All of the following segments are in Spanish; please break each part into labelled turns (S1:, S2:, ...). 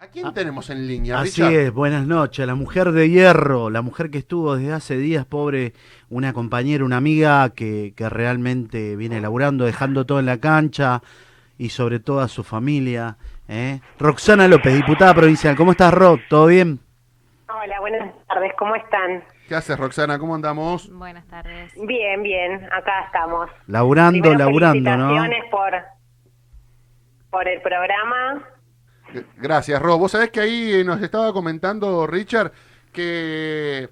S1: ¿A quién tenemos en línea?
S2: Así
S1: Richard?
S2: es, buenas noches. La mujer de hierro, la mujer que estuvo desde hace días, pobre, una compañera, una amiga que, que realmente viene laburando, dejando todo en la cancha y sobre todo a su familia. ¿eh? Roxana López, diputada provincial. ¿Cómo estás, Rox? ¿Todo bien?
S3: Hola, buenas tardes, ¿cómo están?
S1: ¿Qué haces, Roxana? ¿Cómo andamos?
S4: Buenas tardes.
S3: Bien, bien, acá estamos.
S2: Laburando,
S3: Primero,
S2: laburando, ¿no?
S3: felicitaciones por, por el programa.
S1: Gracias, Ro. Vos sabés que ahí nos estaba comentando Richard que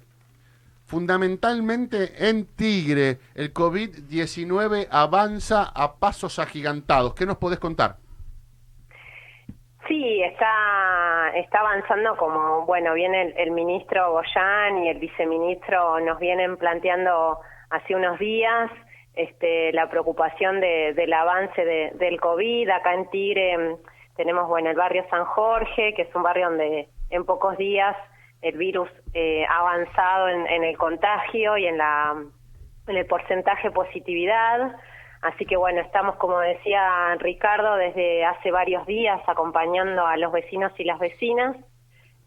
S1: fundamentalmente en Tigre el COVID-19 avanza a pasos agigantados. ¿Qué nos podés contar?
S3: Sí, está, está avanzando como, bueno, viene el, ministro Goyán y el viceministro nos vienen planteando hace unos días este, la preocupación de- del avance de- del COVID. Acá en Tigre tenemos, bueno, el barrio San Jorge, que es un barrio donde en pocos días el virus eh, ha avanzado en, el contagio y en, la, en el porcentaje de positividad. Así que bueno, estamos, como decía Ricardo, desde hace varios días acompañando a los vecinos y las vecinas,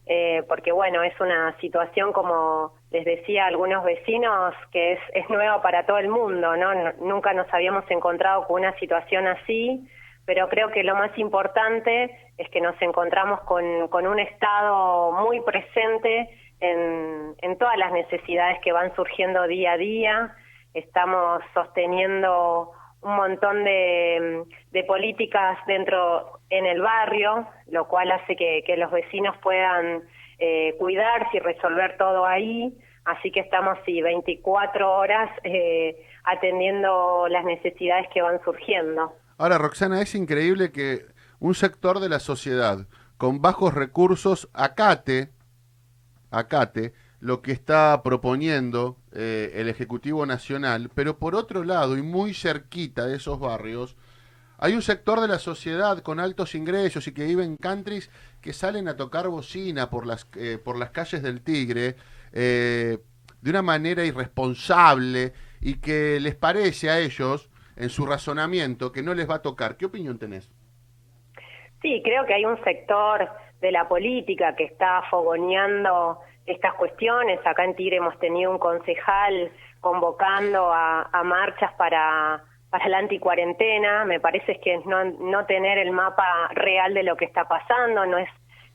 S3: eh, porque bueno, es una situación, como les decía a algunos vecinos, que es, es nueva para todo el mundo, ¿no? Nunca nos habíamos encontrado con una situación así, pero creo que lo más importante es que nos encontramos con, con un Estado muy presente en, todas las necesidades que van surgiendo día a día. Estamos sosteniendo un montón de, de políticas dentro en el barrio, lo cual hace que, que los vecinos puedan eh, cuidarse y resolver todo ahí. Así que estamos sí, 24 horas eh, atendiendo las necesidades que van surgiendo.
S1: Ahora, Roxana, es increíble que un sector de la sociedad con bajos recursos acate, acate lo que está proponiendo eh, el Ejecutivo Nacional, pero por otro lado, y muy cerquita de esos barrios, hay un sector de la sociedad con altos ingresos y que vive en countries que salen a tocar bocina por las, eh, por las calles del Tigre eh, de una manera irresponsable y que les parece a ellos, en su razonamiento, que no les va a tocar. ¿Qué opinión tenés?
S3: Sí, creo que hay un sector de la política que está fogoneando estas cuestiones. Acá en Tigre hemos tenido un concejal convocando a, marchas para, para la anticuarentena. Me parece que es no, no tener el mapa real de lo que está pasando, no es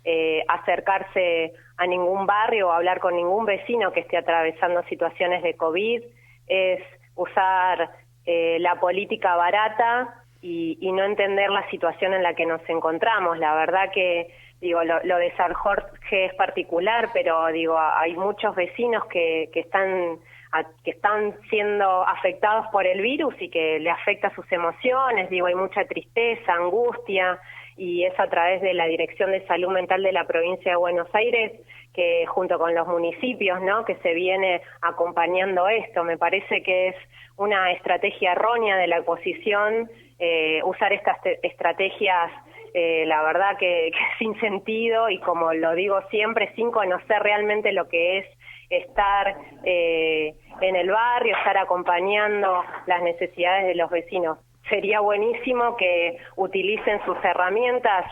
S3: eh, acercarse a ningún barrio o hablar con ningún vecino que esté atravesando situaciones de COVID, es usar eh, la política barata y, y no entender la situación en la que nos encontramos. La verdad que, digo, lo, lo de San Jorge es particular, pero digo, hay muchos vecinos que, que están que están siendo afectados por el virus y que le afecta sus emociones, digo, hay mucha tristeza, angustia, y es a través de la Dirección de Salud Mental de la provincia de Buenos Aires que junto con los municipios, ¿no? que se viene acompañando esto. Me parece que es una estrategia errónea de la oposición eh, usar estas te- estrategias eh, la verdad que, que sin sentido y como lo digo siempre, sin conocer realmente lo que es estar eh, en el barrio, estar acompañando las necesidades de los vecinos. Sería buenísimo que utilicen sus herramientas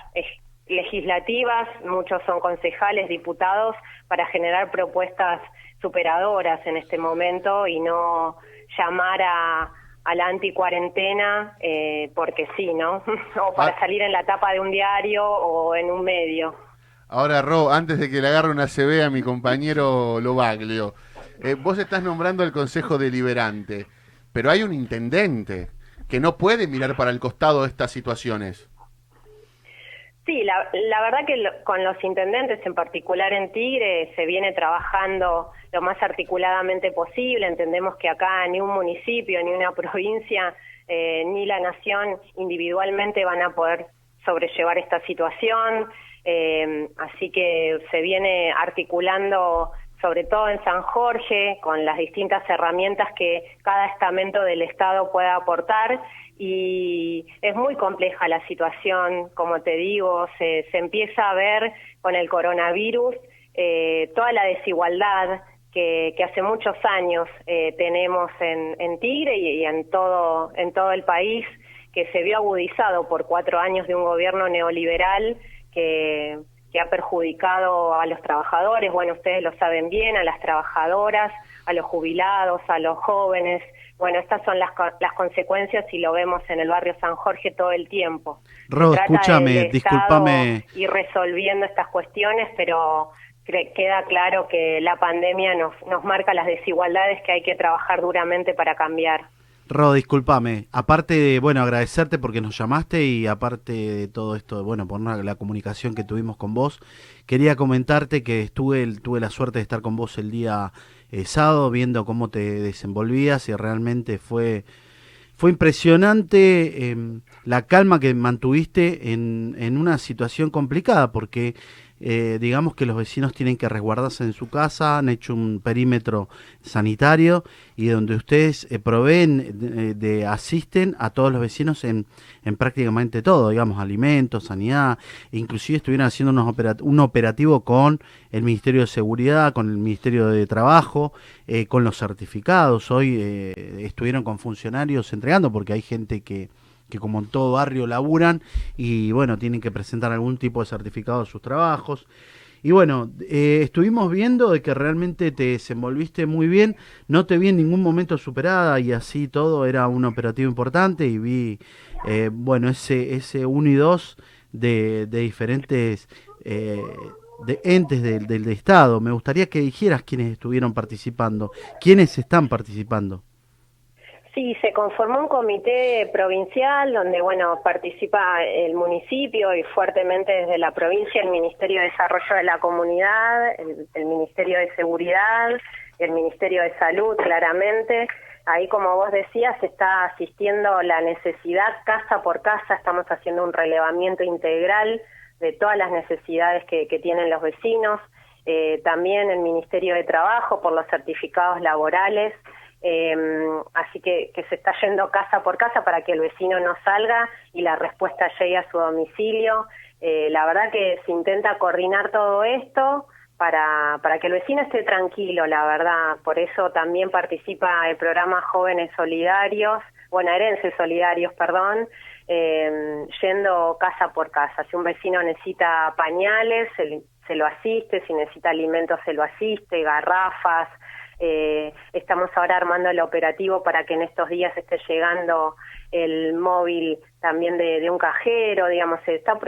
S3: legislativas, muchos son concejales, diputados, para generar propuestas superadoras en este momento y no llamar a, a la anticuarentena eh, porque sí, ¿no? o para
S1: Ah.
S3: salir en la tapa de un diario o en un medio.
S1: Ahora, Ro, antes de que le agarre una CB a mi compañero Lobaglio, eh, vos estás nombrando el Consejo Deliberante, pero hay un intendente que no puede mirar para el costado de estas situaciones.
S3: Sí, la, la verdad que lo- con los intendentes, en particular en Tigre, se viene trabajando lo más articuladamente posible. Entendemos que acá ni un municipio, ni una provincia, eh, ni la nación individualmente van a poder sobrellevar esta situación. Eh, así que se viene articulando sobre todo en San Jorge, con las distintas herramientas que cada estamento del Estado pueda aportar. Y es muy compleja la situación, como te digo, se, se empieza a ver con el coronavirus eh, toda la desigualdad que, que hace muchos años eh, tenemos en, en Tigre y, y en todo en todo el país que se vio agudizado por cuatro años de un gobierno neoliberal que, que ha perjudicado a los trabajadores, bueno, ustedes lo saben bien, a las trabajadoras, a los jubilados, a los jóvenes. Bueno, estas son las, las consecuencias y lo vemos en el barrio San Jorge todo el tiempo.
S2: Ro, escúchame, discúlpame.
S3: Y resolviendo estas cuestiones, pero queda claro que la pandemia nos, nos marca las desigualdades que hay que trabajar duramente para cambiar.
S2: Ro, discúlpame. Aparte de, bueno, agradecerte porque nos llamaste y aparte de todo esto, bueno, por la comunicación que tuvimos con vos, quería comentarte que estuve, tuve la suerte de estar con vos el día eh, sábado viendo cómo te desenvolvías y realmente fue, fue impresionante em, la calma que mantuviste en, en una situación complicada porque eh, digamos que los vecinos tienen que resguardarse en su casa, han hecho un perímetro sanitario y donde ustedes eh, proveen, eh, de, asisten a todos los vecinos en, en, prácticamente todo, digamos, alimentos, sanidad, inclusive estuvieron haciendo unos un operativo con el Ministerio de Seguridad, con el Ministerio de Trabajo, con los certificados, hoy estuvieron con funcionarios entregando porque hay gente que que como en todo barrio laburan y bueno, tienen que presentar algún tipo de certificado de sus trabajos. Y bueno, eh, estuvimos viendo de que realmente te desenvolviste muy bien, no te vi en ningún momento superada y así todo era un operativo importante y vi, eh, bueno, ese, ese 1 y 2 de, de diferentes eh, de entes del, del Estado. Me gustaría que dijeras quiénes estuvieron participando, quiénes están participando.
S3: Sí, se conformó un comité provincial donde, bueno, participa el municipio y fuertemente desde la provincia el Ministerio de Desarrollo de la Comunidad, el, Ministerio de Seguridad, el Ministerio de Salud, claramente. Ahí, como vos decías, se está asistiendo la necesidad casa por casa, estamos haciendo un relevamiento integral de todas las necesidades que, tienen los vecinos. Eh, también el Ministerio de Trabajo por los certificados laborales. Eh, así que, se está yendo casa por casa para que el vecino no salga y la respuesta llegue a su domicilio. Eh, la verdad que se intenta coordinar todo esto para, para que el vecino esté tranquilo, la verdad. Por eso también participa el programa Jóvenes Solidarios, Bonaerenses Solidarios, perdón, eh, yendo casa por casa. Si un vecino necesita pañales, se, se lo asiste, si necesita alimentos, se lo asiste, garrafas, eh, estamos ahora armando el operativo para que en estos días esté llegando el móvil también de, un cajero, digamos, se está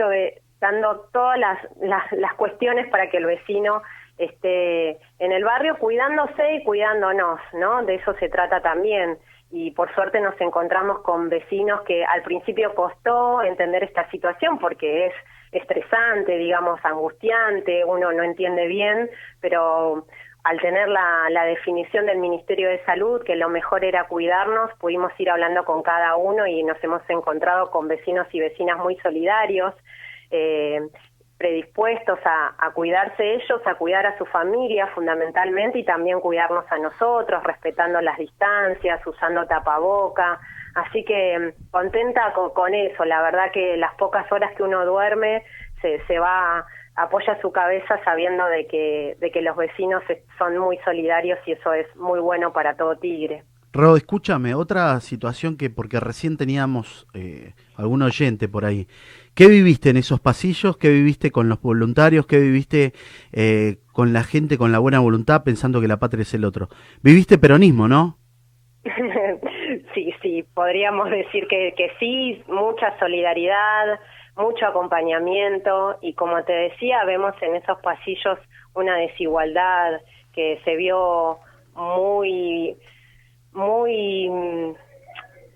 S3: dando todas las, las, cuestiones para que el vecino esté en el barrio cuidándose y cuidándonos, ¿no? De eso se trata también. Y por suerte nos encontramos con vecinos que al principio costó entender esta situación porque es estresante, digamos, angustiante, uno no entiende bien, pero al tener la, la, definición del Ministerio de Salud, que lo mejor era cuidarnos, pudimos ir hablando con cada uno y nos hemos encontrado con vecinos y vecinas muy solidarios, eh, predispuestos a, cuidarse ellos, a cuidar a su familia fundamentalmente y también cuidarnos a nosotros, respetando las distancias, usando tapaboca. Así que mm, contenta con, con eso, la verdad que las pocas horas que uno duerme se, se va apoya su cabeza sabiendo de que, de que los vecinos son muy solidarios y eso es muy bueno para todo Tigre.
S2: Ro, escúchame, otra situación que, porque recién teníamos eh, algún oyente por ahí, ¿qué viviste en esos pasillos? ¿Qué viviste con los voluntarios? ¿Qué viviste eh, con la gente con la buena voluntad pensando que la patria es el otro? Viviste peronismo, ¿no?
S3: sí, sí, podríamos decir que, que sí, mucha solidaridad, mucho acompañamiento y como te decía, vemos en esos pasillos una desigualdad que se vio muy, muy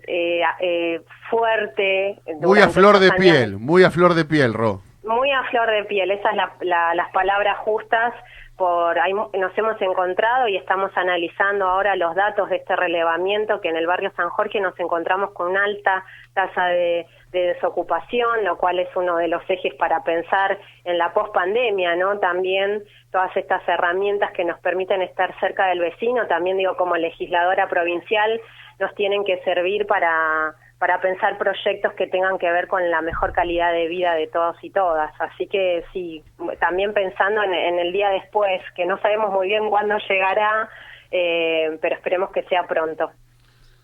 S3: eh, eh, fuerte.
S1: Muy a flor de piel, muy a flor de piel, Ro.
S3: Muy a flor de piel, esas son las palabras justas. Por, ahí nos hemos encontrado y estamos analizando ahora los datos de este relevamiento que en el barrio San Jorge nos encontramos con una alta tasa de de desocupación, lo cual es uno de los ejes para pensar en la pospandemia, ¿no? También todas estas herramientas que nos permiten estar cerca del vecino, también digo como legisladora provincial, nos tienen que servir para para pensar proyectos que tengan que ver con la mejor calidad de vida de todos y todas. Así que sí, también pensando en, el día después, que no sabemos muy bien cuándo llegará, eh, pero esperemos que sea pronto.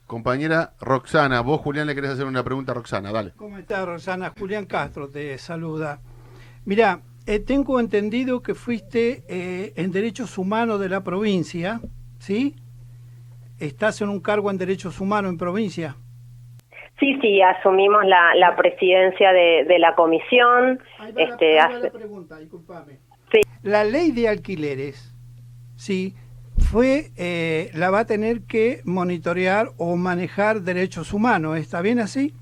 S1: Compañera Roxana, vos Julián le querés hacer una pregunta a Roxana, dale.
S4: ¿Cómo estás Roxana? Julián Castro te saluda. Mira, eh, tengo entendido que fuiste eh, en Derechos Humanos de la provincia, ¿sí? ¿Estás en un cargo en Derechos Humanos en provincia?
S3: Sí, sí, asumimos la, la presidencia de, de, la comisión.
S4: Ahí va
S3: este,
S4: la, ahí va
S3: hace-
S4: la pregunta, disculpame.
S3: Sí.
S4: La ley de alquileres, ¿sí? Fue, eh, la va a tener que monitorear o manejar derechos humanos, ¿está bien así?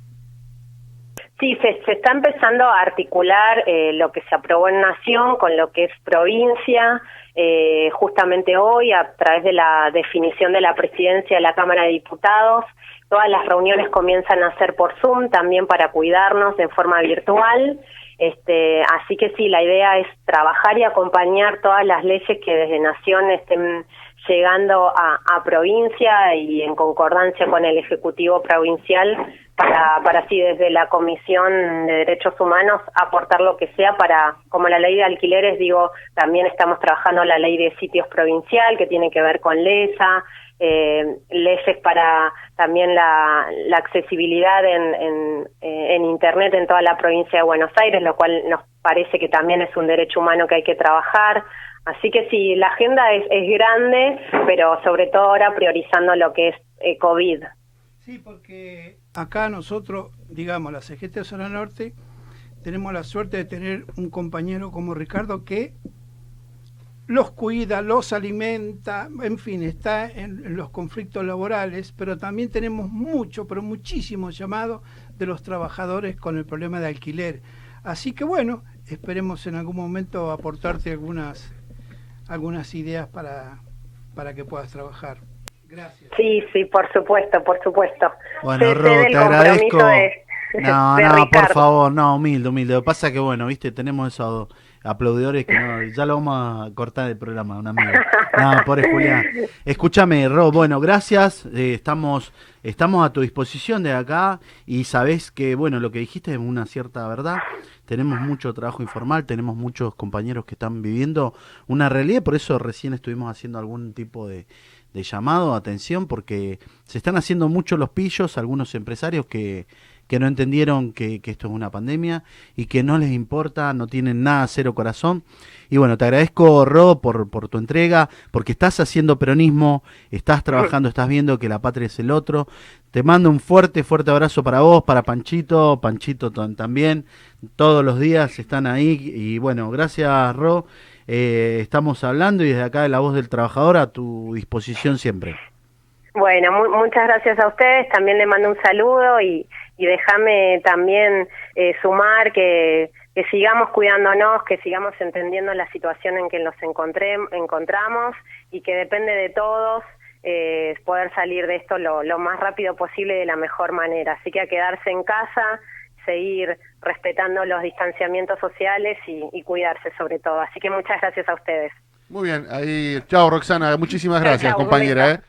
S3: Sí, se, está empezando a articular eh, lo que se aprobó en Nación con lo que es provincia. Eh, justamente hoy, a través de la definición de la presidencia de la Cámara de Diputados, todas las reuniones comienzan a ser por Zoom, también para cuidarnos en forma virtual. Este, así que sí, la idea es trabajar y acompañar todas las leyes que desde Nación estén llegando a provincia y en concordancia con el Ejecutivo Provincial para, para así desde la Comisión de Derechos Humanos aportar lo que sea para, como la ley de alquileres, digo, también estamos trabajando la ley de sitios provincial que tiene que ver con LESA, eh, leyes para también la, la accesibilidad en, en, eh, en Internet en toda la provincia de Buenos Aires, lo cual nos parece que también es un derecho humano que hay que trabajar. Así que sí, la agenda es, es grande, pero sobre todo ahora priorizando lo que es eh, COVID.
S4: Sí, porque acá nosotros, digamos, la CGT Zona Norte, tenemos la suerte de tener un compañero como Ricardo que los cuida, los alimenta, en fin, está en, los conflictos laborales, pero también tenemos mucho, pero muchísimo llamado de los trabajadores con el problema de alquiler. Así que bueno, esperemos en algún momento aportarte algunas, algunas ideas para, para que puedas trabajar. Gracias.
S3: Sí, sí, por supuesto, por supuesto.
S2: Bueno, Ro, te agradezco.
S3: de-
S2: No,
S3: de
S2: no, por favor, no, humilde, humilde. Lo que pasa que, bueno, viste, tenemos esos aplaudidores que no, ya lo vamos a cortar del programa, un amigo. No, pobre Julián. Escúchame, Ro, bueno, gracias. eh, estamos, estamos a tu disposición de acá y sabés que, bueno, lo que dijiste es una cierta verdad. Tenemos mucho trabajo informal, tenemos muchos compañeros que están viviendo una realidad, por eso recién estuvimos haciendo algún tipo de, de llamado, atención, porque se están haciendo mucho los pillos, algunos empresarios que, que no entendieron que, que esto es una pandemia y que no les importa, no tienen nada, cero corazón. Y bueno, te agradezco, Ro, por, por tu entrega, porque estás haciendo peronismo, estás trabajando, estás viendo que la patria es el otro. Te mando un fuerte, fuerte abrazo para vos, para Panchito, Panchito también. Todos los días están ahí. Y bueno, gracias, Ro. Eh, estamos hablando y desde acá de la voz del trabajador a tu disposición siempre.
S3: Bueno, mu- muchas gracias a ustedes. También le mando un saludo y, y déjame también eh, sumar que, que sigamos cuidándonos, que sigamos entendiendo la situación en que nos encontré, encontramos y que depende de todos eh, poder salir de esto lo, lo más rápido posible y de la mejor manera. Así que a quedarse en casa, seguir respetando los distanciamientos sociales y, y cuidarse sobre todo. Así que muchas gracias a ustedes.
S1: Muy bien, ahí, chao Roxana, muchísimas gracias compañera.